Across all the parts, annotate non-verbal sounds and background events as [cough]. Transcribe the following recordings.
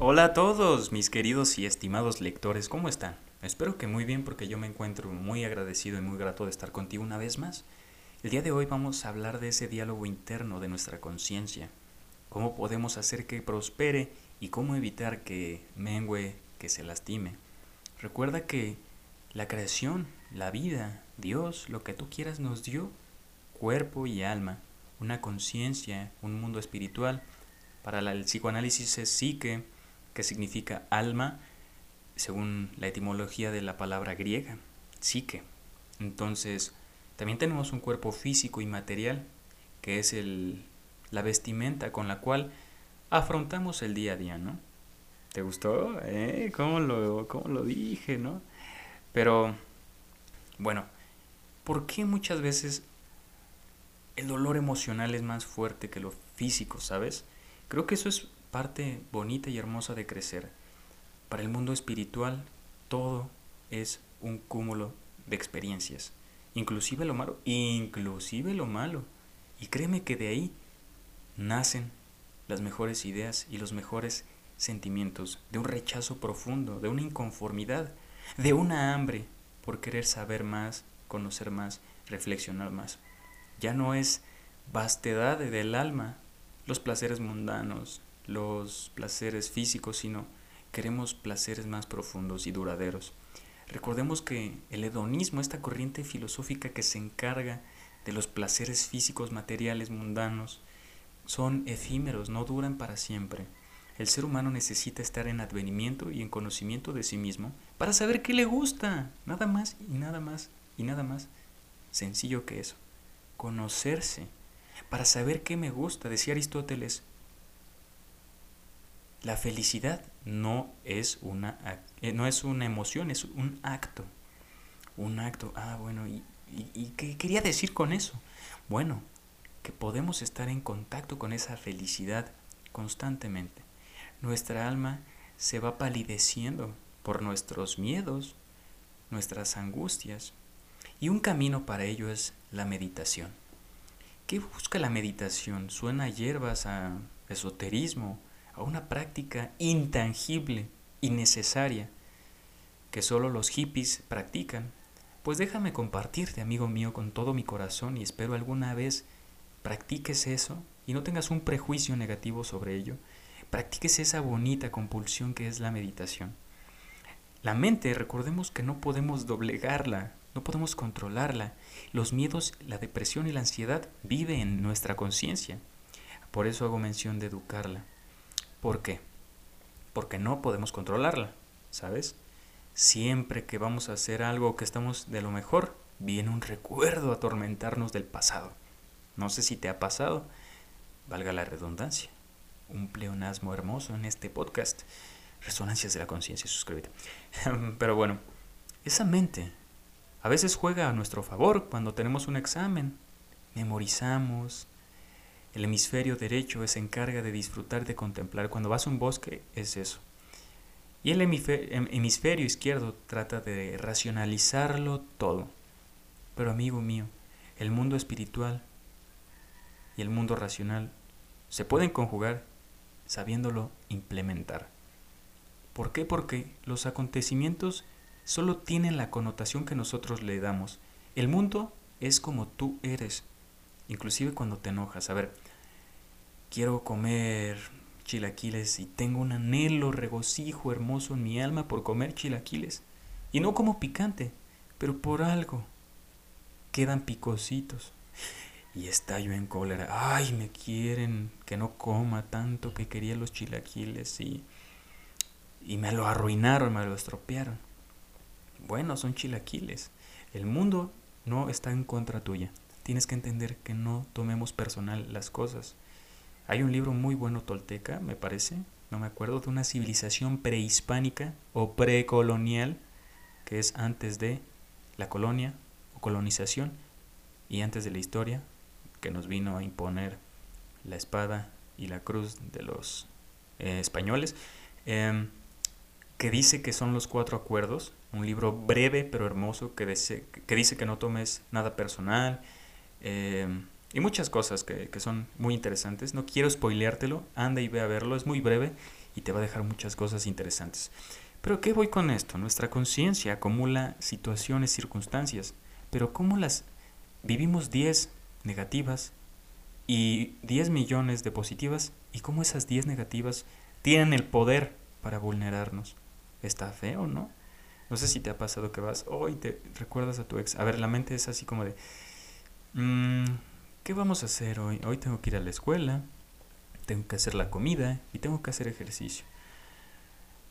Hola a todos, mis queridos y estimados lectores, ¿cómo están? Espero que muy bien porque yo me encuentro muy agradecido y muy grato de estar contigo una vez más. El día de hoy vamos a hablar de ese diálogo interno de nuestra conciencia, cómo podemos hacer que prospere y cómo evitar que mengue, que se lastime. Recuerda que la creación, la vida, Dios, lo que tú quieras nos dio cuerpo y alma, una conciencia, un mundo espiritual. Para el psicoanálisis es psique, que significa alma, según la etimología de la palabra griega, psique. Entonces, también tenemos un cuerpo físico y material, que es el, la vestimenta con la cual afrontamos el día a día, ¿no? ¿Te gustó? ¿Eh? ¿Cómo lo, cómo lo dije, no? Pero, bueno, ¿por qué muchas veces el dolor emocional es más fuerte que lo físico, ¿sabes? Creo que eso es parte bonita y hermosa de crecer. Para el mundo espiritual, todo es un cúmulo de experiencias, inclusive lo malo, inclusive lo malo. Y créeme que de ahí nacen las mejores ideas y los mejores sentimientos, de un rechazo profundo, de una inconformidad, de una hambre por querer saber más, conocer más, reflexionar más. Ya no es vastedad del alma, los placeres mundanos, los placeres físicos, sino queremos placeres más profundos y duraderos. Recordemos que el hedonismo, esta corriente filosófica que se encarga de los placeres físicos, materiales, mundanos, son efímeros, no duran para siempre. El ser humano necesita estar en advenimiento y en conocimiento de sí mismo para saber qué le gusta. Nada más y nada más y nada más sencillo que eso. Conocerse para saber qué me gusta. Decía Aristóteles, la felicidad no es una, eh, no es una emoción, es un acto. Un acto. Ah, bueno, ¿y, y qué quería decir con eso? Bueno, que podemos estar en contacto con esa felicidad constantemente. Nuestra alma se va palideciendo por nuestros miedos, nuestras angustias, y un camino para ello es la meditación. ¿Qué busca la meditación? Suena a hierbas, a esoterismo, a una práctica intangible y necesaria que solo los hippies practican. Pues déjame compartirte, amigo mío, con todo mi corazón y espero alguna vez practiques eso y no tengas un prejuicio negativo sobre ello, practiques esa bonita compulsión que es la meditación. La mente, recordemos que no podemos doblegarla, no podemos controlarla. Los miedos, la depresión y la ansiedad viven en nuestra conciencia. Por eso hago mención de educarla. ¿Por qué? Porque no podemos controlarla, ¿sabes? Siempre que vamos a hacer algo que estamos de lo mejor, viene un recuerdo a atormentarnos del pasado. No sé si te ha pasado, valga la redundancia. Un pleonasmo hermoso en este podcast. Resonancias de la conciencia, suscríbete. [laughs] Pero bueno, esa mente a veces juega a nuestro favor cuando tenemos un examen. Memorizamos. El hemisferio derecho se encarga de disfrutar, de contemplar. Cuando vas a un bosque es eso. Y el hemisferio izquierdo trata de racionalizarlo todo. Pero amigo mío, el mundo espiritual y el mundo racional se pueden conjugar sabiéndolo implementar. ¿Por qué? Porque los acontecimientos solo tienen la connotación que nosotros le damos. El mundo es como tú eres, inclusive cuando te enojas. A ver, quiero comer chilaquiles y tengo un anhelo, regocijo hermoso en mi alma por comer chilaquiles. Y no como picante, pero por algo. Quedan picositos y estallo en cólera. Ay, me quieren que no coma tanto que quería los chilaquiles y, y me lo arruinaron, me lo estropearon. Bueno, son chilaquiles. El mundo no está en contra tuya. Tienes que entender que no tomemos personal las cosas. Hay un libro muy bueno tolteca, me parece, no me acuerdo, de una civilización prehispánica o precolonial, que es antes de la colonia o colonización y antes de la historia, que nos vino a imponer la espada y la cruz de los eh, españoles, em, que dice que son los cuatro acuerdos, un libro breve pero hermoso que, dice que no tomes nada personal em, y muchas cosas que, que, son muy interesantes. No quiero spoileártelo, anda y ve a verlo, es muy breve y te va a dejar muchas cosas interesantes. Pero ¿qué voy con esto? Nuestra conciencia acumula situaciones, circunstancias, pero ¿cómo las vivimos 10 negativas y 10 millones de positivas? ¿Y cómo esas 10 negativas tienen el poder para vulnerarnos? ¿Está feo, no? No sé si te ha pasado que vas hoy te recuerdas a tu ex. A ver, la mente es así como de, mm, ¿qué vamos a hacer hoy? Hoy tengo que ir a la escuela, tengo que hacer la comida y tengo que hacer ejercicio.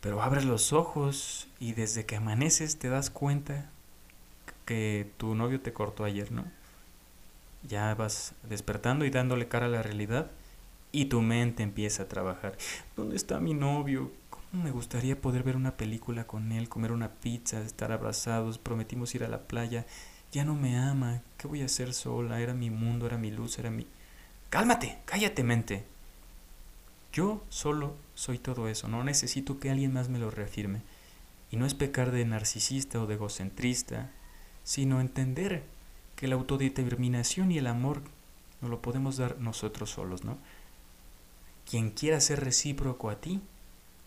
Pero abres los ojos y desde que amaneces te das cuenta que tu novio te cortó ayer, ¿no? Ya vas despertando y dándole cara a la realidad y tu mente empieza a trabajar. ¿Dónde está mi novio? ¿Cómo me gustaría poder ver una película con él, comer una pizza, estar abrazados? Prometimos ir a la playa. Ya no me ama. ¿Qué voy a hacer sola? Era mi mundo, era mi luz, era mi... Cálmate, cállate mente. Yo solo soy todo eso, no necesito que alguien más me lo reafirme. Y no es pecar de narcisista o de egocentrista, sino entender que la autodeterminación y el amor no lo podemos dar nosotros solos, ¿no? Quien quiera ser recíproco a ti,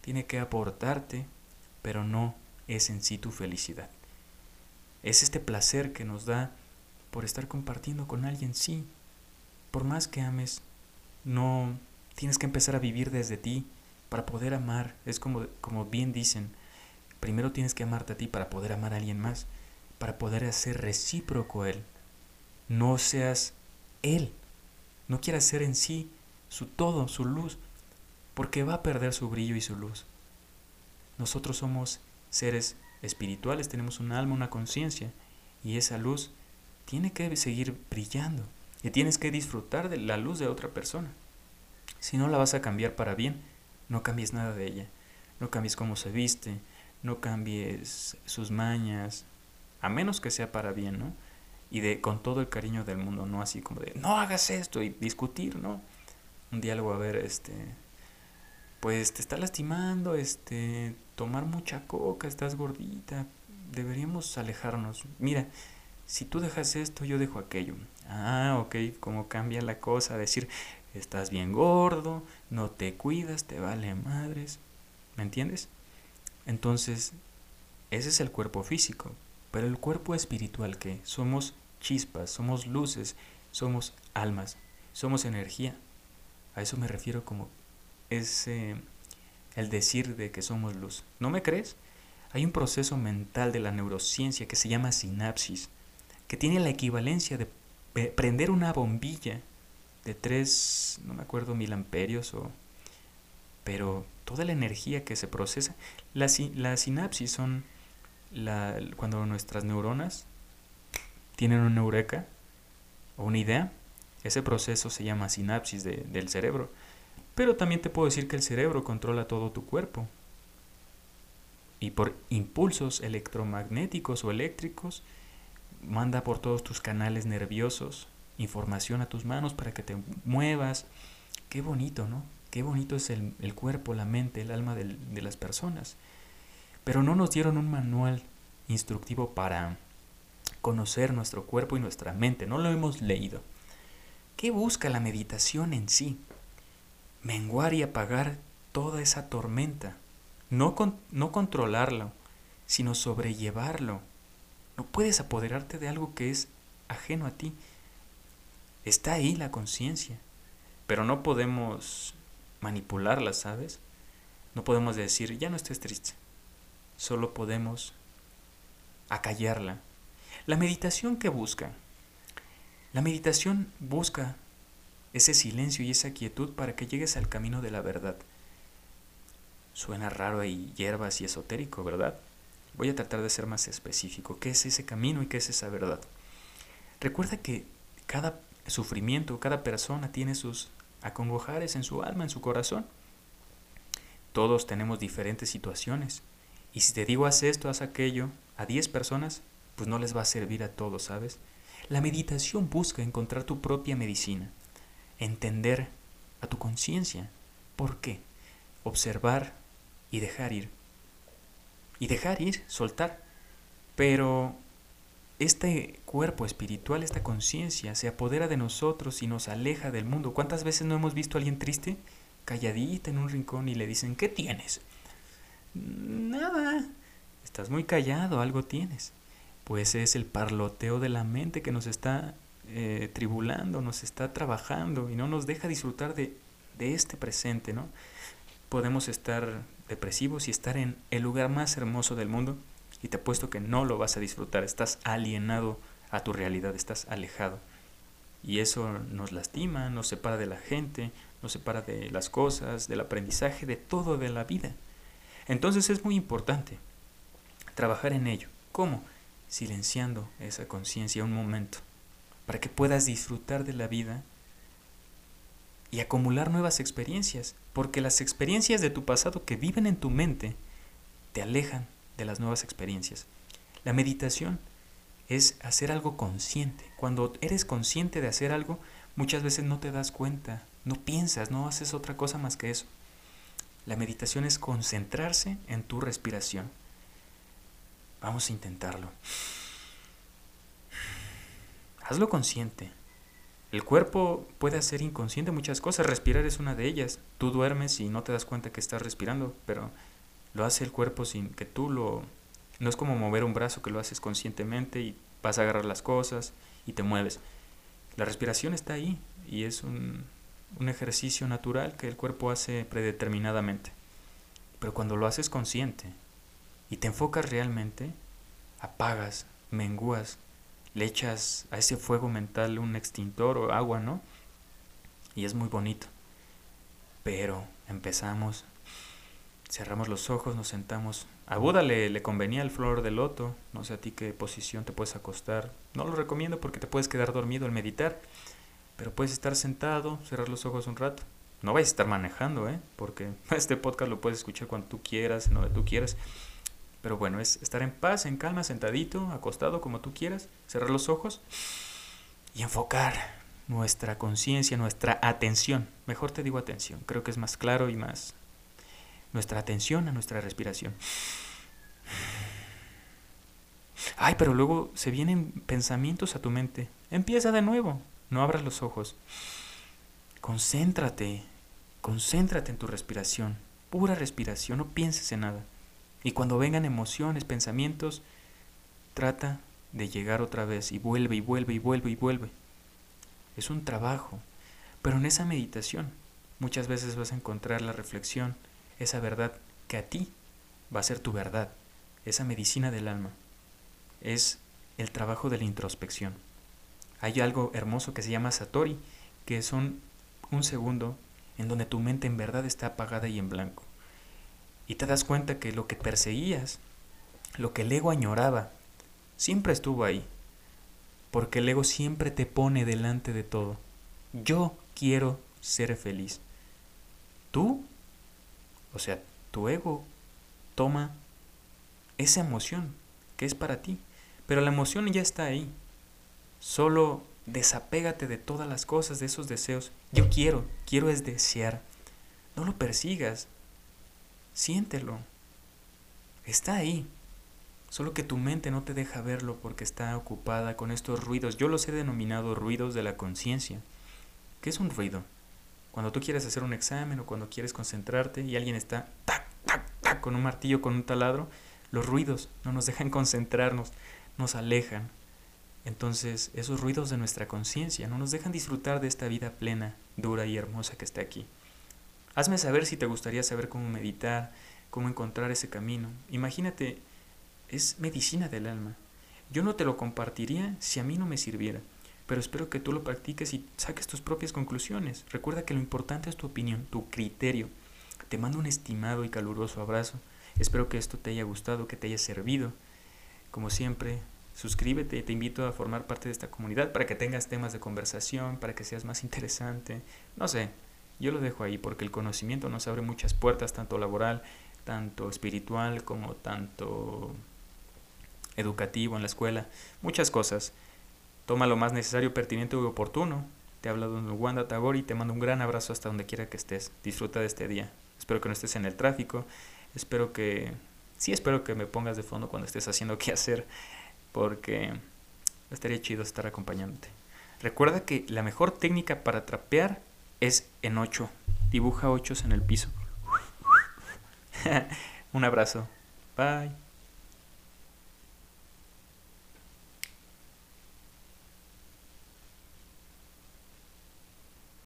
tiene que aportarte, pero no es en sí tu felicidad. Es este placer que nos da por estar compartiendo con alguien, sí. Por más que ames, no Tienes que empezar a vivir desde ti para poder amar. Es como, como bien dicen, primero tienes que amarte a ti para poder amar a alguien más, para poder hacer recíproco a él. No seas él. No quieras ser en sí su todo, su luz, porque va a perder su brillo y su luz. Nosotros somos seres espirituales, tenemos un alma, una conciencia, y esa luz tiene que seguir brillando. Y tienes que disfrutar de la luz de otra persona. Si no la vas a cambiar para bien, no cambies nada de ella. No cambies cómo se viste, no cambies sus mañas, a menos que sea para bien, ¿no? Y de con todo el cariño del mundo, no así como de no hagas esto y discutir, ¿no? Un diálogo a ver, este pues te está lastimando, este tomar mucha coca, estás gordita, deberíamos alejarnos. Mira, si tú dejas esto, yo dejo aquello. Ah, ok, cómo cambia la cosa, decir, estás bien gordo, no te cuidas, te vale madres. ¿Me entiendes? Entonces, ese es el cuerpo físico, pero el cuerpo espiritual que somos chispas, somos luces, somos almas, somos energía. A eso me refiero como ese el decir de que somos luz. ¿No me crees? Hay un proceso mental de la neurociencia que se llama sinapsis, que tiene la equivalencia de prender una bombilla de 3, no me acuerdo, mil amperios o... Pero toda la energía que se procesa, la, la sinapsis son la, cuando nuestras neuronas tienen una eureka o una idea, ese proceso se llama sinapsis de, del cerebro. Pero también te puedo decir que el cerebro controla todo tu cuerpo. Y por impulsos electromagnéticos o eléctricos, manda por todos tus canales nerviosos información a tus manos para que te muevas. Qué bonito, ¿no? Qué bonito es el, cuerpo, la mente, el alma de las personas. Pero no nos dieron un manual instructivo para conocer nuestro cuerpo y nuestra mente. No lo hemos leído. ¿Qué busca la meditación en sí? Menguar y apagar toda esa tormenta. No, no controlarlo, sino sobrellevarlo. No puedes apoderarte de algo que es ajeno a ti. Está ahí la conciencia, pero no podemos manipularla, ¿sabes? No podemos decir, ya no estés triste. Solo podemos acallarla. La meditación que busca. La meditación busca ese silencio y esa quietud para que llegues al camino de la verdad. Suena raro y hierbas y esotérico, ¿verdad? Voy a tratar de ser más específico. ¿Qué es ese camino y qué es esa verdad? Recuerda que cada sufrimiento, cada persona tiene sus acongojares en su alma, en su corazón. Todos tenemos diferentes situaciones. Y si te digo haz esto, haz aquello, a 10 personas, pues no les va a servir a todos, ¿sabes? La meditación busca encontrar tu propia medicina, entender a tu conciencia. ¿Por qué? Observar y dejar ir. Y dejar ir, soltar. Pero este cuerpo espiritual, esta conciencia, se apodera de nosotros y nos aleja del mundo. ¿Cuántas veces no hemos visto a alguien triste calladita en un rincón y le dicen, ¿qué tienes? Nada. Estás muy callado, algo tienes. Pues es el parloteo de la mente que nos está eh, tribulando, nos está trabajando y no nos deja disfrutar de, de este presente, ¿no? Podemos estar depresivos y estar en el lugar más hermoso del mundo y te apuesto que no lo vas a disfrutar, estás alienado a tu realidad, estás alejado. Y eso nos lastima, nos separa de la gente, nos separa de las cosas, del aprendizaje, de todo de la vida. Entonces es muy importante trabajar en ello. ¿Cómo? Silenciando esa conciencia un momento, para que puedas disfrutar de la vida y acumular nuevas experiencias, porque las experiencias de tu pasado que viven en tu mente te alejan de las nuevas experiencias. La meditación es hacer algo consciente. Cuando eres consciente de hacer algo, muchas veces no te das cuenta, no piensas, no haces otra cosa más que eso. La meditación es concentrarse en tu respiración. Vamos a intentarlo. Hazlo consciente. El cuerpo puede hacer inconsciente muchas cosas. Respirar es una de ellas. Tú duermes y no te das cuenta que estás respirando, pero lo hace el cuerpo sin que tú lo... No es como mover un brazo que lo haces conscientemente y vas a agarrar las cosas y te mueves. La respiración está ahí y es un, un ejercicio natural que el cuerpo hace predeterminadamente. Pero cuando lo haces consciente y te enfocas realmente, apagas, mengúas, le echas a ese fuego mental un extintor o agua, ¿no? Y es muy bonito. Pero empezamos Cerramos los ojos, nos sentamos. A Buda le, le, convenía el flor de loto. No sé a ti qué posición te puedes acostar. No lo recomiendo porque te puedes quedar dormido al meditar. Pero puedes estar sentado, cerrar los ojos un rato. No vayas a estar manejando, ¿eh? Porque [laughs] este podcast lo puedes escuchar cuando tú quieras, en donde tú quieras. Pero bueno, es estar en paz, en calma, sentadito, acostado, como tú quieras. Cerrar los ojos y enfocar nuestra conciencia, nuestra atención. Mejor te digo atención. Creo que es más claro y más nuestra atención a nuestra respiración. Ay, pero luego se vienen pensamientos a tu mente. Empieza de nuevo. No abras los ojos. Concéntrate. Concéntrate en tu respiración. Pura respiración. No pienses en nada. Y cuando vengan emociones, pensamientos, trata de llegar otra vez y vuelve y vuelve y vuelve y vuelve. Es un trabajo. Pero en esa meditación muchas veces vas a encontrar la reflexión esa verdad que a ti va a ser tu verdad, esa medicina del alma. Es el trabajo de la introspección. Hay algo hermoso que se llama Satori, que son un segundo en donde tu mente en verdad está apagada y en blanco. Y te das cuenta que lo que perseguías, lo que el ego añoraba, siempre estuvo ahí. Porque el ego siempre te pone delante de todo. Yo quiero ser feliz. Tú o sea, tu ego toma esa emoción que es para ti, pero la emoción ya está ahí. Solo desapégate de todas las cosas, de esos deseos. Yo quiero, quiero es desear. No lo persigas. Siéntelo. Está ahí. Solo que tu mente no te deja verlo porque está ocupada con estos ruidos. Yo los he denominado ruidos de la conciencia. ¿Qué es un ruido? Cuando tú quieres hacer un examen o cuando quieres concentrarte y alguien está tac, tac, tac, con un martillo, con un taladro, los ruidos no nos dejan concentrarnos, nos alejan. Entonces, esos ruidos de nuestra conciencia no nos dejan disfrutar de esta vida plena, dura y hermosa que está aquí. Hazme saber si te gustaría saber cómo meditar, cómo encontrar ese camino. Imagínate, es medicina del alma. Yo no te lo compartiría si a mí no me sirviera pero espero que tú lo practiques y saques tus propias conclusiones. Recuerda que lo importante es tu opinión, tu criterio. Te mando un estimado y caluroso abrazo. Espero que esto te haya gustado, que te haya servido. Como siempre, suscríbete, te invito a formar parte de esta comunidad para que tengas temas de conversación, para que seas más interesante. No sé, yo lo dejo ahí porque el conocimiento nos abre muchas puertas, tanto laboral, tanto espiritual como tanto educativo en la escuela, muchas cosas. Toma lo más necesario, pertinente y oportuno. Te habla Don Wanda Tagori te mando un gran abrazo hasta donde quiera que estés. Disfruta de este día. Espero que no estés en el tráfico. Espero que... Sí, espero que me pongas de fondo cuando estés haciendo [laughs] qué hacer. Porque estaría chido estar acompañándote. Recuerda que la mejor técnica para trapear es en 8. dibuja ochos en el piso. [laughs] Un abrazo. Bye.